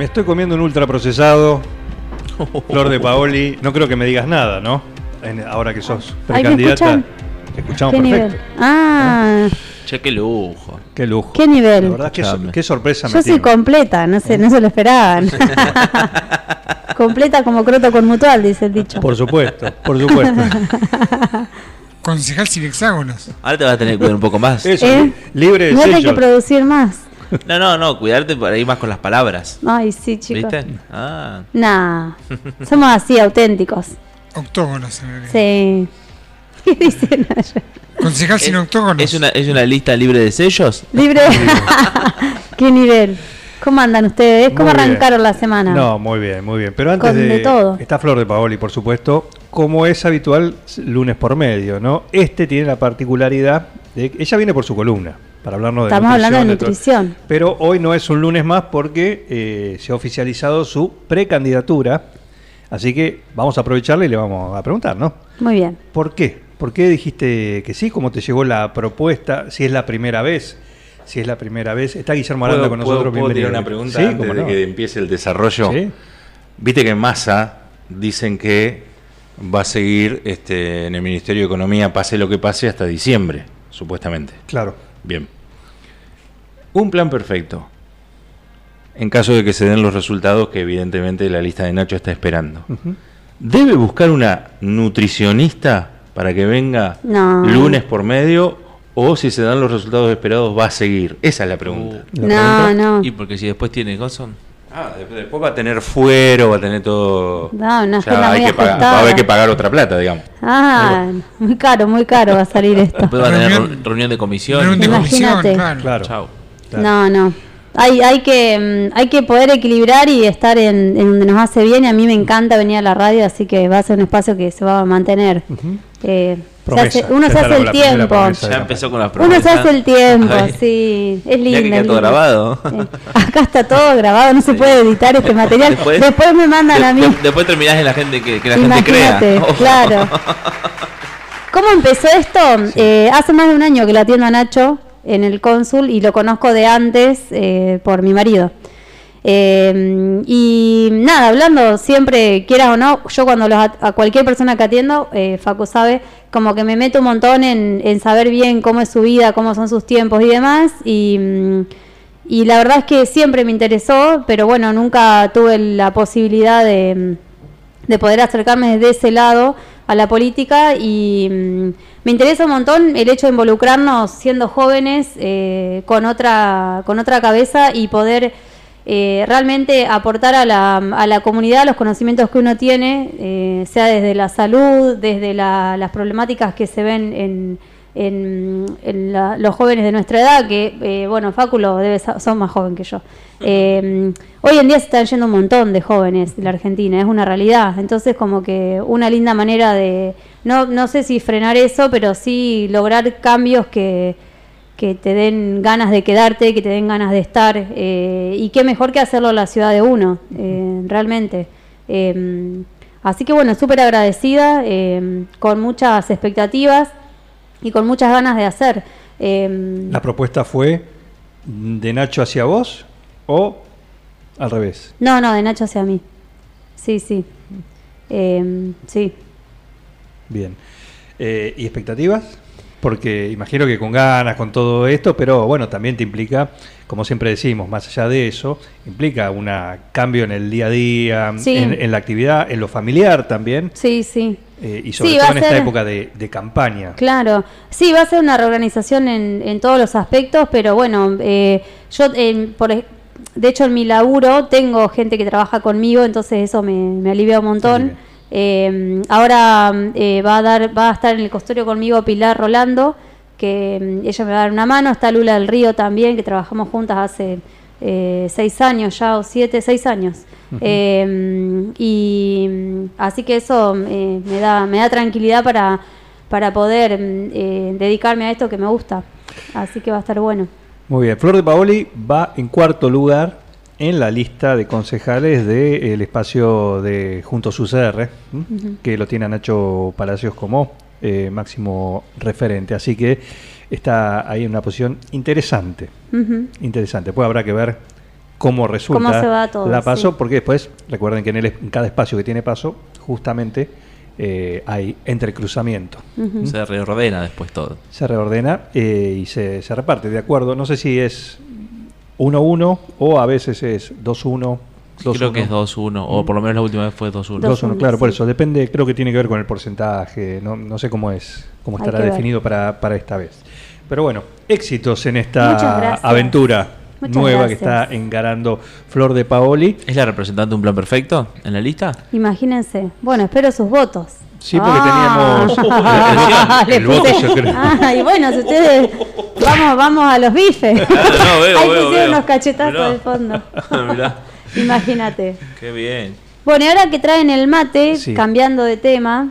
Me estoy comiendo un ultraprocesado. Flor de Paoli. No creo que me digas nada, ¿no? En- ahora que sos Ay, ¿me precandidata. escuchan? Te escuchamos ¿Qué perfecto. nivel? Ah, Che, qué lujo. Qué lujo. ¿Qué nivel? La verdad, qué, Escuchame. qué sorpresa me yo soy tiene. completa, no sé, no se lo esperaban. completa como croto con mutual, dice el dicho. Por supuesto, por supuesto. Concejal sin hexágonos. Ahora te vas a tener que cuidar un poco más. Eso, ¿Eh? li- libre de No hay que sellos. producir más. No, no, no, cuidarte por ahí más con las palabras. Ay, sí, chicos. ¿Viste? Ah. Nah, somos así, auténticos. Octógonos. en realidad. Sí. ¿Qué dicen allá? Concejal sin octógonos. ¿Es una, ¿Es una lista libre de sellos? Libre. ¿Qué nivel? ¿Cómo andan ustedes? ¿Cómo Muy bien. arrancaron la semana? No, muy bien, muy bien. Pero antes de todo. está Flor de Paoli, por supuesto, como es habitual, lunes por medio, ¿no? Este tiene la particularidad de que ella viene por su columna para hablarnos de Estamos hablando de nutrición. Pero hoy no es un lunes más porque eh, se ha oficializado su precandidatura. Así que vamos a aprovecharle y le vamos a preguntar, ¿no? Muy bien. ¿Por qué? ¿Por qué dijiste que sí? ¿Cómo te llegó la propuesta? Si es la primera vez. Si es la primera vez. Está Guillermo Aranda con nosotros. ¿puedo tirar una pregunta Sí, antes cómo de no. que empiece el desarrollo? Sí. Viste que en Massa dicen que va a seguir este, en el Ministerio de Economía, pase lo que pase, hasta diciembre, supuestamente. Claro. Bien. Un plan perfecto. En caso de que se den los resultados que evidentemente la lista de Nacho está esperando. ¿Debe buscar una nutricionista para que venga No. lunes por medio? ¿O si se dan los resultados esperados va a seguir? Esa es la pregunta. La No, pregunta- no. Y porque si después tiene Goson. Ah, después, va a tener fuero, va a tener todo. No, una O sea, agenda hay muy que pagar- va a haber que pagar otra plata, digamos. Ah, muy caro, muy caro va a salir esto. Después va a tener Reunión- de comisión. Reunión de comisión, Imagínate. claro. Claro. No, no. Hay, hay, que, mm, hay que poder equilibrar y estar en, en donde nos hace bien. Y a mí me encanta venir a la radio, así que va a ser un espacio que se va a mantener. Eh, se Promesa. hace- uno se hace la- el la tiempo. promesa. Ya empezó con las Uno se hace el tiempo, Ay. sí. Es Mirá lindo. que todo grabado. Acá está todo grabado, no se puede editar este material. Después- Después, me mandan De- a mí. de- después terminás en la gente que, que la gente crea. Oh. claro. ¿Cómo empezó esto? Eh, hace más de un año que lo atiendo a Nacho en el cónsul y lo conozco de antes eh, por mi marido. Eh, y nada, hablando siempre, quieras o no, yo cuando los a cualquier persona que atiendo, eh, Facu sabe, como que me meto un montón en, saber bien cómo es su vida, cómo son sus tiempos y demás. Y, mm, y la verdad es que siempre me interesó, pero bueno, nunca tuve la posibilidad de, de poder acercarme desde ese lado a la política y mm, me interesa un montón el hecho de involucrarnos siendo jóvenes eh, con otra con otra cabeza y poder eh, realmente aportar a la, a la comunidad los conocimientos que uno tiene, eh, sea desde la salud, desde la- las problemáticas que se ven en, en- en la- los jóvenes de nuestra edad, que, eh, bueno, Fáculo debe son más joven que yo. Eh, hoy en día se están yendo un montón de jóvenes de la Argentina, es una realidad. Entonces, como que una linda manera de, no, no sé si frenar eso, pero sí lograr cambios que, que te den ganas de quedarte, que te den ganas de estar. eh, y qué mejor que hacerlo en la ciudad de uno, eh, realmente. Eh, así que bueno, súper agradecida, con muchas expectativas y con muchas ganas de hacer. ¿La propuesta fue de Nacho hacia vos o al revés? No, no, de Nacho hacia mí. Sí, sí. Sí. Bien. ¿Y expectativas? Porque imagino que con ganas, con todo esto, pero bueno, también te implica, como siempre decimos, más allá de eso, implica un cambio en el día a día, Sí. en, en la actividad, en lo familiar también, Sí, sí. eh, y sobre Sí, todo en esta ser- época de, de campaña. Claro, sí, va a ser una reorganización en, en todos los aspectos, pero bueno, eh, yo, eh, por, de hecho, en mi laburo tengo gente que trabaja conmigo, entonces eso me, me alivia un montón. Alivia. Eh, ahora eh, va a dar, va a estar en el consultorio conmigo Pilar Rolando, que mm, ella me va a dar una mano. Está Lula del Río también, que trabajamos juntas hace eh, seis años ya, o siete, seis años. Eh, y así que eso eh, me, da, me da tranquilidad para, para poder dedicarme a esto que me gusta. Así que va a estar bueno. Muy bien, Flor de Paoli va en cuarto lugar en la lista de concejales del espacio de Juntos UCR. Ujú. que lo tiene a Nacho Palacios como eh, máximo referente. Así que está ahí en una posición interesante. Interesante. Pues habrá que ver cómo resulta Cómo se va todo, la paso, sí. porque después, recuerden que en, el, en cada espacio que tiene paso, justamente eh, hay entrecruzamiento. Se reordena después todo. Se reordena eh, y se, se reparte de acuerdo. No sé si es 1-1 o a veces es 2-1. Creo que es 2-1, o por lo menos la última vez fue 2-1. 2-1, claro, por sí. eso. Depende, creo que tiene que ver con el porcentaje. No, no sé cómo es, cómo Hay estará que definido para, para esta vez. Pero bueno, éxitos en esta aventura Muchas nueva que gracias. está engarando Flor de Paoli. ¿Es la representante de un plan perfecto en la lista? Imagínense. Bueno, espero sus votos. Sí, porque Ah. teníamos Le el voto puse- secreto. Ah, y bueno, si ustedes. Vamos, vamos a los bifes. no, veo, Ahí veo, pusieron veo. unos cachetazos Mirá. de fondo. Mirá, Imagínate. qué bien. Bueno, y ahora que traen el mate, Sí. cambiando de tema,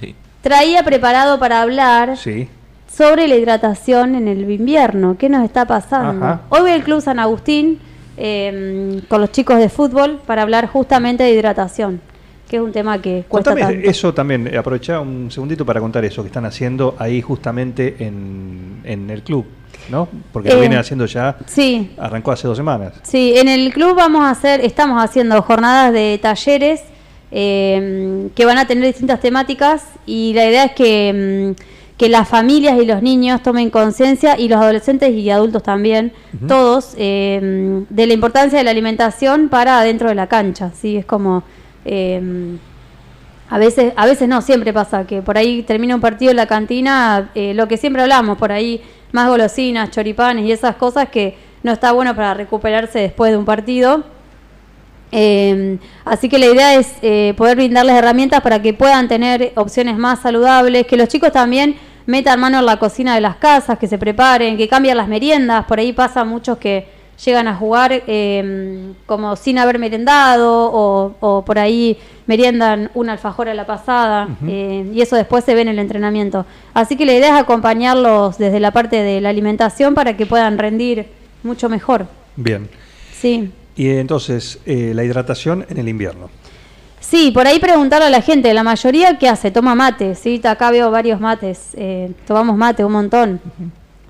Sí. traía preparado para hablar Sí. sobre la hidratación en el invierno. ¿Qué nos está pasando? Ajá. Hoy voy al Club San Agustín eh, con los chicos de fútbol para hablar justamente de hidratación, que es un tema que cuesta Contame tanto. eso también, aprovechá un segundito para contar eso que están haciendo ahí justamente en, en el club, ¿no? Porque lo Eh, vienen haciendo ya, Sí, arrancó hace dos semanas. Sí, en el club vamos a hacer, estamos haciendo jornadas de talleres eh, que van a tener distintas temáticas y la idea es que, mm, que las familias y los niños tomen conciencia y los adolescentes y adultos también, todos, eh, de la importancia de la alimentación para dentro de la cancha. Sí, es como eh, a veces, a veces no, siempre pasa que por ahí termina un partido en la cantina, eh, lo que siempre hablamos, por ahí más golosinas, choripanes y esas cosas que no está bueno para recuperarse después de un partido. Eh, así que la idea es eh, poder brindarles herramientas para que puedan tener opciones más saludables, que los chicos también metan mano en la cocina de las casas, que se preparen, que cambien las meriendas. Por ahí pasa muchos que llegan a jugar eh, como sin haber merendado o, o por ahí meriendan un alfajor a la pasada eh, y eso después se ve en el entrenamiento. Así que la idea es acompañarlos desde la parte de la alimentación para que puedan rendir mucho mejor. Bien. Sí. Y entonces, eh, la hidratación en el invierno. Sí, por ahí preguntarle a la gente, la mayoría ¿qué hace? Toma mate, ¿sí? Acá veo varios mates, eh, tomamos mate un montón.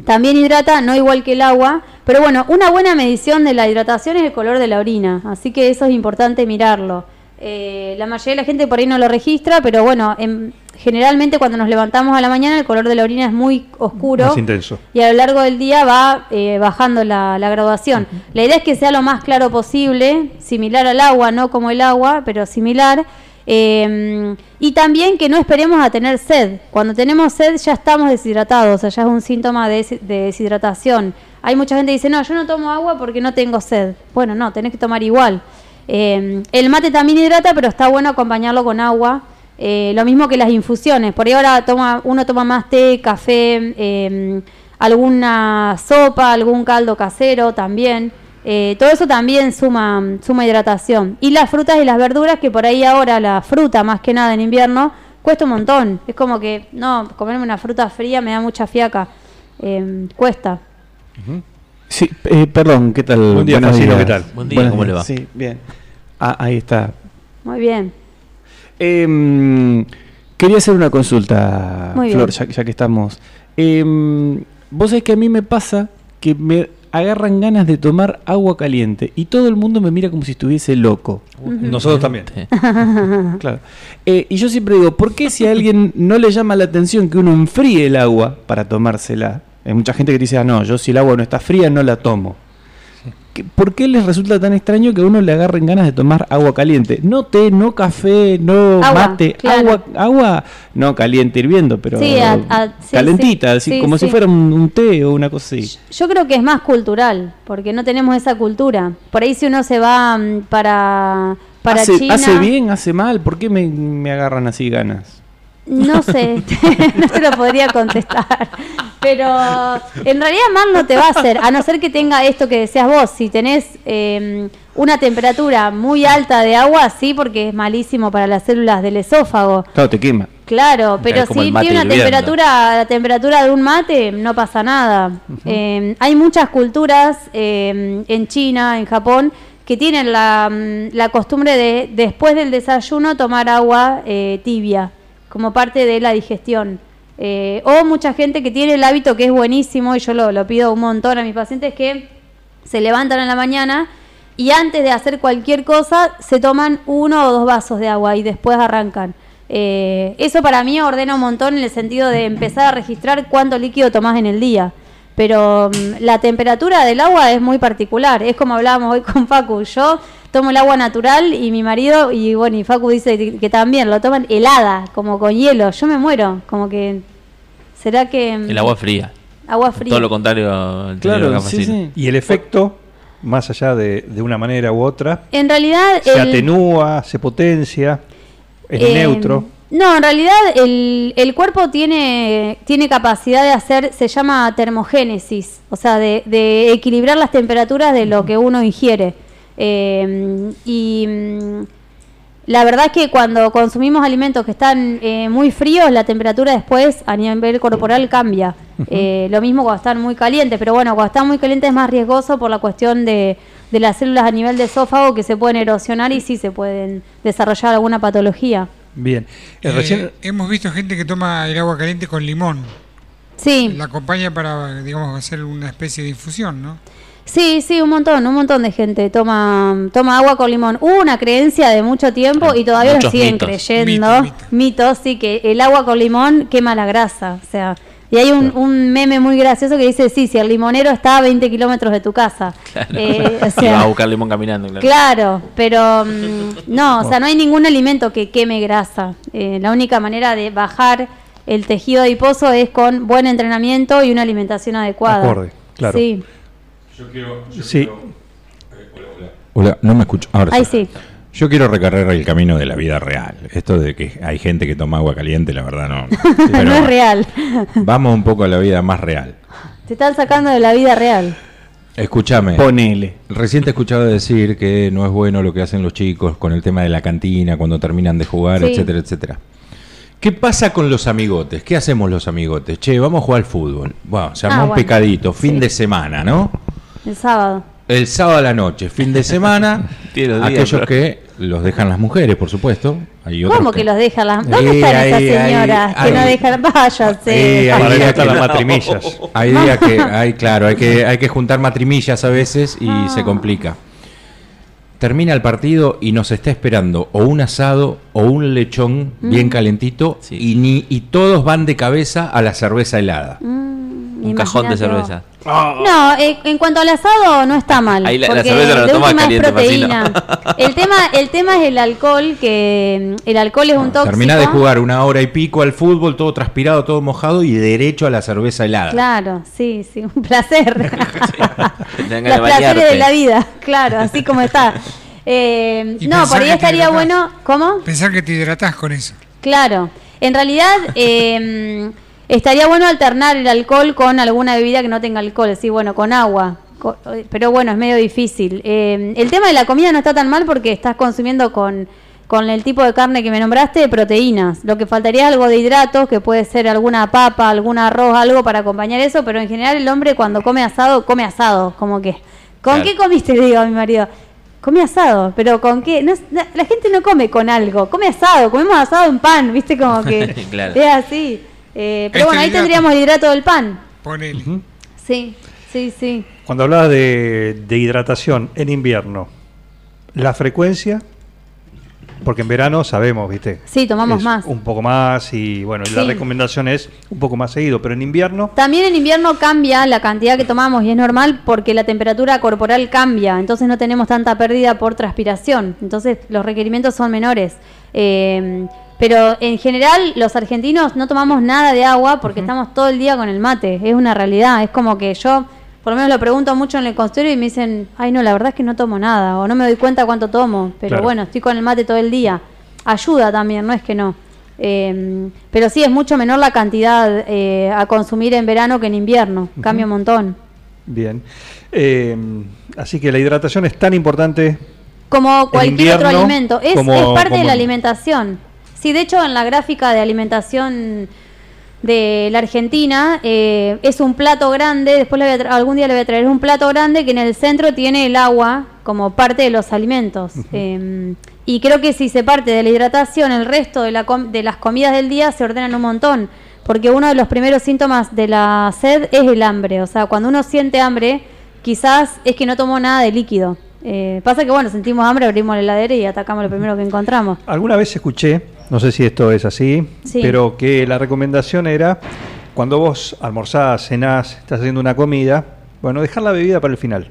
También hidrata, no igual que el agua, pero bueno, una buena medición de la hidratación es el color de la orina, así que eso es importante mirarlo. Eh, la mayoría de la gente por ahí no lo registra, pero bueno, en- generalmente cuando nos levantamos a la mañana el color de la orina es muy oscuro Más intenso. y a lo largo del día va eh, bajando la, la graduación. La idea es que sea lo más claro posible, similar al agua, no como el agua, pero similar. Eh, y también que no esperemos a tener sed. Cuando tenemos sed ya estamos deshidratados, o sea, ya es un síntoma de, des- de deshidratación. Hay mucha gente que dice, no, yo no tomo agua porque no tengo sed. Bueno, no, tenés que tomar igual. Eh, el mate también hidrata, pero está bueno acompañarlo con agua. Eh, lo mismo que las infusiones. Por ahí ahora toma, uno toma más té, café, eh, alguna sopa, algún caldo casero también. Eh, todo eso también suma, suma hidratación. Y las frutas y las verduras, que por ahí ahora la fruta, más que nada en invierno, cuesta un montón. Es como que, no, comerme una fruta fría me da mucha fiaca. Eh, cuesta. Sí, eh, perdón, ¿qué tal? Buen día, Buenos Francino, días. ¿qué tal? Buen día, Buenos ¿cómo le va? Sí, bien. Ah, ahí está. Muy bien. Em, quería hacer una consulta, Muy Flor, bien. ya, ya que estamos. Em, Vos sabés que a mí me pasa que me agarran ganas de tomar agua caliente y todo el mundo me mira como si estuviese loco. Nosotros también. Claro. Eh, y yo siempre digo, ¿por qué si a alguien no le llama la atención que uno enfríe el agua para tomársela? Hay mucha gente que dice, ah, no, yo si el agua no está fría no la tomo. ¿Qué- ¿Por qué les resulta tan extraño que a uno le agarren ganas de tomar agua caliente? No té, no café, no Agua, mate, claro. agua, agua, no caliente hirviendo, pero Sí, a- a- sí, calentita, sí, así, sí, como si fuera un, un té o una cosa así. Yo creo que es más cultural, porque no tenemos esa cultura. Por ahí si uno se va mm, para, para ¿Hace, China... hace bien, hace mal? ¿Por qué me, me agarran así ganas? No sé, no te lo podría contestar. Pero en realidad mal no te va a hacer, a no ser que tenga esto que decías vos. Si tenés eh, una temperatura muy alta de agua, sí, porque es malísimo para las células del esófago. Claro, te quema. Claro, pero si tiene una hirviendo. temperatura, la temperatura de un mate, no pasa nada. Eh, hay muchas culturas eh, en China, en Japón, que tienen la, mm, la costumbre de después del desayuno tomar agua eh, tibia, como parte de la digestión. Eh, o mucha gente que tiene el hábito que es buenísimo, y yo lo, pido un montón a mis pacientes, que se levantan en la mañana y antes de hacer cualquier cosa se toman uno o dos vasos de agua y después arrancan. Eh, eso para mí ordena un montón en el sentido de empezar a registrar cuánto líquido tomás en el día. Pero mm, la temperatura del agua es muy particular. Es como hablábamos hoy con Facu. Yo tomo el agua natural y mi marido, y bueno, y Facu dice que también lo toman helada, como con hielo. Yo me muero. Como que. ¿Será que.? mm, El agua fría. Agua fría. Todo lo contrario al Claro, sí, sí. Y el efecto, más allá de, de una manera u otra, En realidad. se el- atenúa, se potencia, es Eh, neutro. No, en realidad el, el cuerpo tiene, tiene capacidad de hacer, se llama termogénesis, o sea, de, de equilibrar las temperaturas de lo que uno ingiere. Eh, y mm, la verdad es que cuando consumimos alimentos que están eh, muy fríos, la temperatura después a nivel corporal cambia. Eh, lo mismo cuando están muy calientes, pero bueno, cuando están muy calientes es más riesgoso por la cuestión de, de las células a nivel de esófago que se pueden erosionar y sí se pueden desarrollar alguna patología. Bien. Eh, Eh, recién, hemos visto gente que toma el agua caliente con limón. Sí, La acompaña para, digamos, hacer una especie de infusión, ¿no? Sí, sí, un montón, un montón de gente toma, toma agua con limón. Hubo una creencia de mucho tiempo y todavía lo siguen mitos. creyendo. Mito, mito. Mitos, sí, que el agua con limón quema la grasa. O sea, y hay un, un meme muy gracioso que dice, sí, si el limonero está a 20 kilómetros de tu casa. Claro. Eh, o sea, a buscar limón caminando. Claro. Claro, pero mm, no, o sea, no hay ningún alimento que queme grasa. Eh, la única manera de bajar el tejido adiposo es con buen entrenamiento y una alimentación adecuada. Acorde, claro. Sí, sí, Hola, no me escucho. Ahora ahí sí. Yo quiero recorrer el camino de la vida real. Esto de que hay gente que toma agua caliente, la verdad no. Pero no es real. Vamos un poco a la vida más real. Te están sacando de la vida real. Escúchame. Ponele. Recién te he escuchado decir que no es bueno lo que hacen los chicos con el tema de la cantina, cuando terminan de jugar, Sí. etcétera, etcétera. ¿Qué pasa con los amigotes? ¿Qué hacemos los amigotes? Che, vamos a jugar al fútbol. Bueno, se armó Ah, un pecadito, fin Sí. de semana, ¿no? El sábado. El sábado a la noche, fin de semana, días, aquellos que los dejan las mujeres, por supuesto. Hay otros ¿Cómo que los dejan las... ¿Dónde están ahí, esas señoras ahí. que no dejan? Váyanse. Ahí, eso están ahí, las matrimillas. Hay días que, hay, claro, hay que, hay que juntar matrimillas a veces y Ah. se complica. Termina el partido y nos está esperando o un asado o un lechón Mm. bien calentito Sí. y, ni, y todos van de cabeza a la cerveza helada. Mm, Un cajón de imagínate cerveza. No, eh, en cuanto al asado no está mal. Ahí la- la porque cerveza no la de tomas última es caliente, proteína. El tema, el tema es el alcohol, que el alcohol es un tóxico. Termina de jugar una hora y pico al fútbol, todo transpirado, todo mojado y derecho a la cerveza helada. Claro, sí, sí, un placer. Ganas Los de placeres de la vida, claro, así como está. Eh, no, por ahí estaría bueno. ¿Cómo? Pensar que te hidratás con eso. Claro. En realidad, eh, estaría bueno alternar el alcohol con alguna bebida que no tenga alcohol, sí, bueno, con agua. Co- Pero bueno, es medio difícil. Eh, el tema de la comida no está tan mal porque estás consumiendo con, con el tipo de carne que me nombraste proteínas. Lo que faltaría es algo de hidratos, que puede ser alguna papa, algún arroz, algo para acompañar eso, pero en general el hombre cuando come asado, come asado, como que... ¿Con Claro. qué comiste? Le digo a mi marido. Comí asado, pero ¿con qué? No es- la, la gente no come con algo, come asado, comemos asado en pan, ¿viste? Como que Claro. es así. Eh, pero Este bueno, ahí hidrato. tendríamos el hidrato del pan. Ponele. Sí, sí, sí. Cuando hablabas de, de hidratación en invierno, la frecuencia, porque en verano sabemos, ¿viste? Sí, tomamos Es más. Un poco más y bueno, la recomendación es un poco más seguido, pero en invierno, También en invierno cambia la cantidad que tomamos y es normal porque la temperatura corporal cambia, entonces no tenemos tanta pérdida por transpiración, entonces los requerimientos son menores. Eh, pero en general los argentinos no tomamos nada de agua porque estamos todo el día con el mate, es una realidad, es como que yo por lo menos lo pregunto mucho en el consultorio y me dicen, ay no, la verdad es que no tomo nada o no me doy cuenta cuánto tomo, pero Claro. bueno, estoy con el mate todo el día. Ayuda también, no es que no. Eh, pero sí, es mucho menor la cantidad eh, a consumir en verano que en invierno. Cambia un montón. Bien. Eh, así que la hidratación es tan importante. Como cualquier otro alimento. Es, como- es parte como- de la alimentación. Sí, de hecho, en la gráfica de alimentación de la Argentina eh, es un plato grande. Después le voy a algún día le voy a traer un plato grande que en el centro tiene el agua como parte de los alimentos. Eh, y creo que si se parte de la hidratación, el resto de, la com- de las comidas del día se ordenan un montón. Porque uno de los primeros síntomas de la sed es el hambre. O sea, cuando uno siente hambre, quizás es que no tomó nada de líquido. Eh, pasa que, bueno, sentimos hambre, abrimos la heladera y atacamos lo primero que encontramos. Alguna vez escuché, no sé si esto es así, Sí. pero que la recomendación era cuando vos almorzás, cenás, estás haciendo una comida, bueno, dejar la bebida para el final.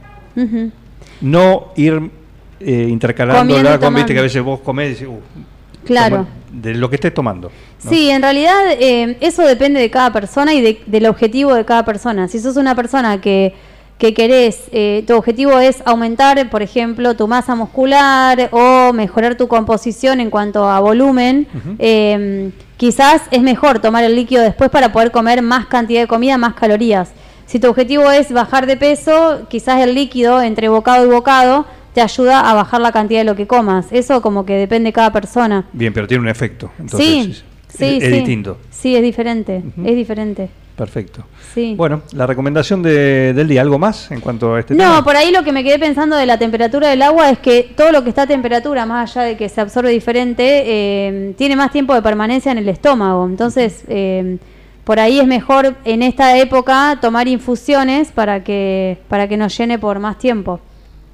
No ir eh, intercalándola con, viste, que a veces vos comés y decís, "Uh, Claro. de lo que estés tomando. ¿no? Sí, en realidad eh, eso depende de cada persona y de- del objetivo de cada persona. Si sos una persona que, que querés, eh, tu objetivo es aumentar, por ejemplo, tu masa muscular o mejorar tu composición en cuanto a volumen, eh, quizás es mejor tomar el líquido después para poder comer más cantidad de comida, más calorías. Si tu objetivo es bajar de peso, quizás el líquido entre bocado y bocado te ayuda a bajar la cantidad de lo que comas. Eso como que depende de cada persona. Bien, pero tiene un efecto. Entonces, sí, es, sí, es sí. distinto. Sí, es diferente, es diferente. Perfecto. Sí. Bueno, la recomendación de- del día, ¿algo más en cuanto a este No, tema? por ahí lo que me quedé pensando de la temperatura del agua es que todo lo que está a temperatura, más allá de que se absorbe diferente, eh, tiene más tiempo de permanencia en el estómago. Entonces, eh, por ahí es mejor en esta época tomar infusiones para que, para que nos llene por más tiempo.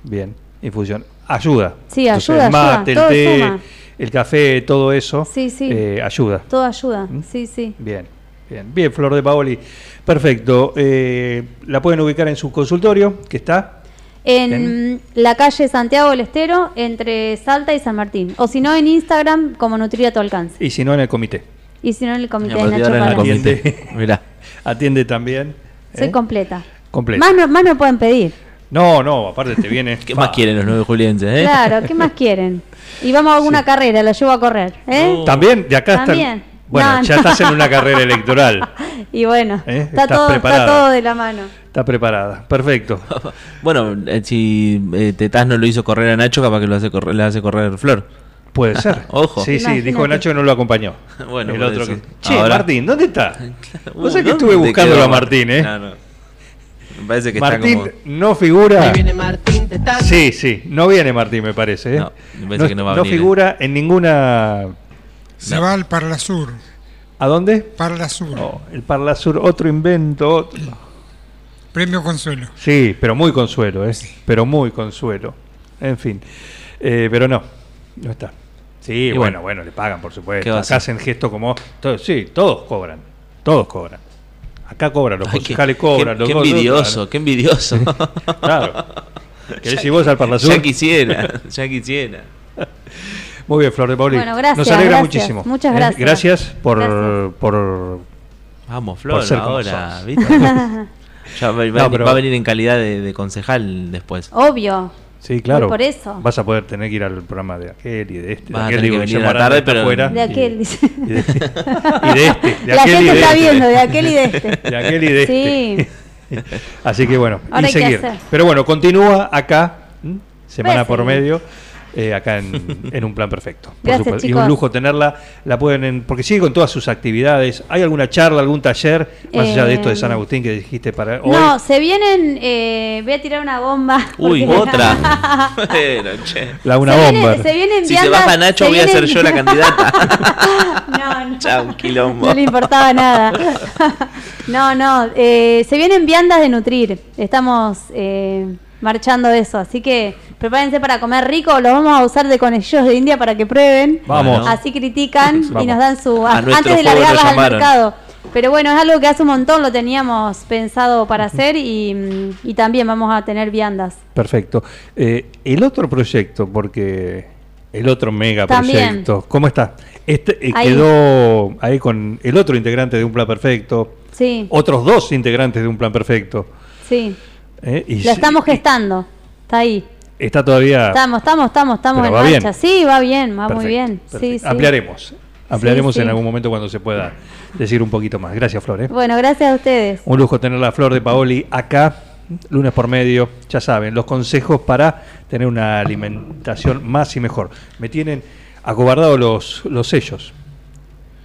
Bien, infusión. Ayuda. Sí, Entonces, ayuda, El mate, ayuda, todo el té, suma. el café, todo eso. Sí, sí. eh, ayuda. Todo ayuda, sí, sí. Bien, bien. Bien, Flor de Paoli. Perfecto. Eh, la pueden ubicar en su consultorio, que está. En la calle Santiago del Estero, entre Salta y San Martín. O si no, en Instagram, como Nutrir a tu alcance. Y si no, en el comité. Y si no, en el comité de Nacho en el comité. Atiende, Mirá. atiende también. Soy ¿eh? completa. Completa. Más no, más no pueden pedir. No, no, aparte te viene. ¿Qué más quieren los nueve julienses, eh? Claro, ¿qué más quieren? Y vamos a alguna carrera, la llevo a correr. ¿eh? No. También, de acá También. están. Bueno, No, ya no. estás en una carrera electoral. Y bueno, ¿Eh? está, Estás todo, preparada. está todo de la mano. Está preparada. Perfecto. Bueno, eh, si eh, Tetaz no lo hizo correr a Nacho, capaz que lo hace correr, le hace correr Flor. Puede ser. Ojo. Sí, sí, Imagínate. dijo Nacho que no lo acompañó. Bueno, el otro que. Che, Ahora- Martín, ¿dónde está? Vos sabés que ¿dónde estuve buscándolo quedó a Martín, ¿eh? No, no. Me parece que Martín está como... no figura. Ahí viene Martín Tetaz. Sí, sí, no viene Martín, me parece. ¿eh? No, me parece que no va a venir, figura en ninguna. Se No. va al Parla Sur. ¿A dónde? Parla Sur. Oh, el Parla Sur, otro invento. otro- Premio Consuelo. Sí, pero muy consuelo, ¿eh? Pero muy consuelo. En fin. Eh, pero no, no está. Sí, bueno, bueno. bueno, le pagan, por ¿Qué supuesto. Acá hacen gesto como. todo- sí, todos cobran. Todos cobran. Acá cobran, los concejales cobran. qué- los qué envidioso, qué envidioso. Claro. ¿Querés ir vos al Parla Sur? ya quisiera, ya quisiera. Muy bien, Flor de Pauli. Bueno, gracias, Nos alegra gracias. muchísimo. Muchas ¿eh? gracias. Gracias por, Gracias. por Vamos, Flor, ser como ahora. Ya va, va- No, pero- va a venir en calidad de, de concejal después. Obvio. Sí, claro. Por eso. Vas a poder tener que ir al programa de aquel y de este. Vas de aquel, tener que digo, venir a la tarde, pero- afuera. De Y- aquel, dice. Y de, y de este. De La aquel y gente de está este. viendo, de aquel y de este. De aquel y de Sí. este. Así que bueno, Ahora y seguir. Pero bueno, continúa acá, ¿m? semana a por seguir. medio, eh, acá en, en un plan perfecto. por Gracias, supuesto. Y chicos. un lujo tenerla, la pueden, en- porque sigue con todas sus actividades. ¿Hay alguna charla, algún taller, más allá de esto de San Eh, Agustín que dijiste para hoy? No, se vienen. eh, voy a tirar una bomba. Uy, otra. bueno, che. La una se bomba. Viene, se vienen Si se baja Nacho, se voy a ser yo la candidata. no, no. Chao, un quilombo. No le importaba nada. no, no. eh, se vienen viandas de nutrir. Estamos eh, marchando eso. Así que prepárense para comer rico. Los vamos a usar de conejillos de India para que prueben. Vamos. Así critican y nos dan su. A antes de lo largarlas al mercado. Pero bueno, es algo que hace un montón lo teníamos pensado para hacer y, y también vamos a tener viandas. Perfecto. Eh, el otro proyecto, porque el otro mega También. proyecto, ¿cómo está? Este eh, Ahí. quedó ahí con el otro integrante de un plan perfecto, Sí, otros dos integrantes de un plan perfecto. sí. ¿Eh? Y sí- estamos gestando. Está ahí. Está todavía. Estamos, estamos, estamos, estamos en bien. marcha. Sí, va bien, va muy bien. perfecto. Sí, sí. Ampliaremos. ampliaremos Sí, en algún momento cuando se pueda decir un poquito más. Gracias, Flor. ¿eh? Bueno, gracias a ustedes. Un lujo tener la Flor de Paoli acá, lunes por medio. Ya saben, los consejos para tener una alimentación más y mejor. Me tienen acobardado los, los sellos.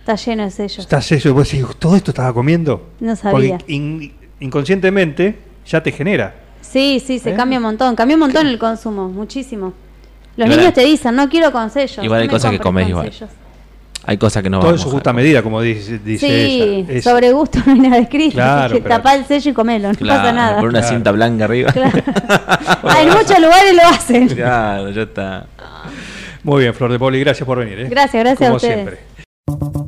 Está lleno de sellos. Está sello y vos decís, ¿todo esto estaba comiendo? No sabía. Porque in- inconscientemente ya te genera. Sí, sí, se ¿Eh? cambia un montón. Cambia un montón el consumo, muchísimo. Los Igual niños hay- te dicen, no quiero con sellos. Igual hay no cosas que con igual. sellos. Hay cosas que no Todo en su a justa medida, como dice, dice Sí, ella. Es- sobre gusto no hay nada escrito. Claro, así que pero- tapá el sello y comelo, no Claro, pasa nada. Con una Claro. cinta blanca arriba. Claro. Ah, en muchos lugares lo hacen. claro, ya está. Muy bien, Flor de Poli, gracias por venir. ¿eh? Gracias, gracias a Como ustedes. siempre.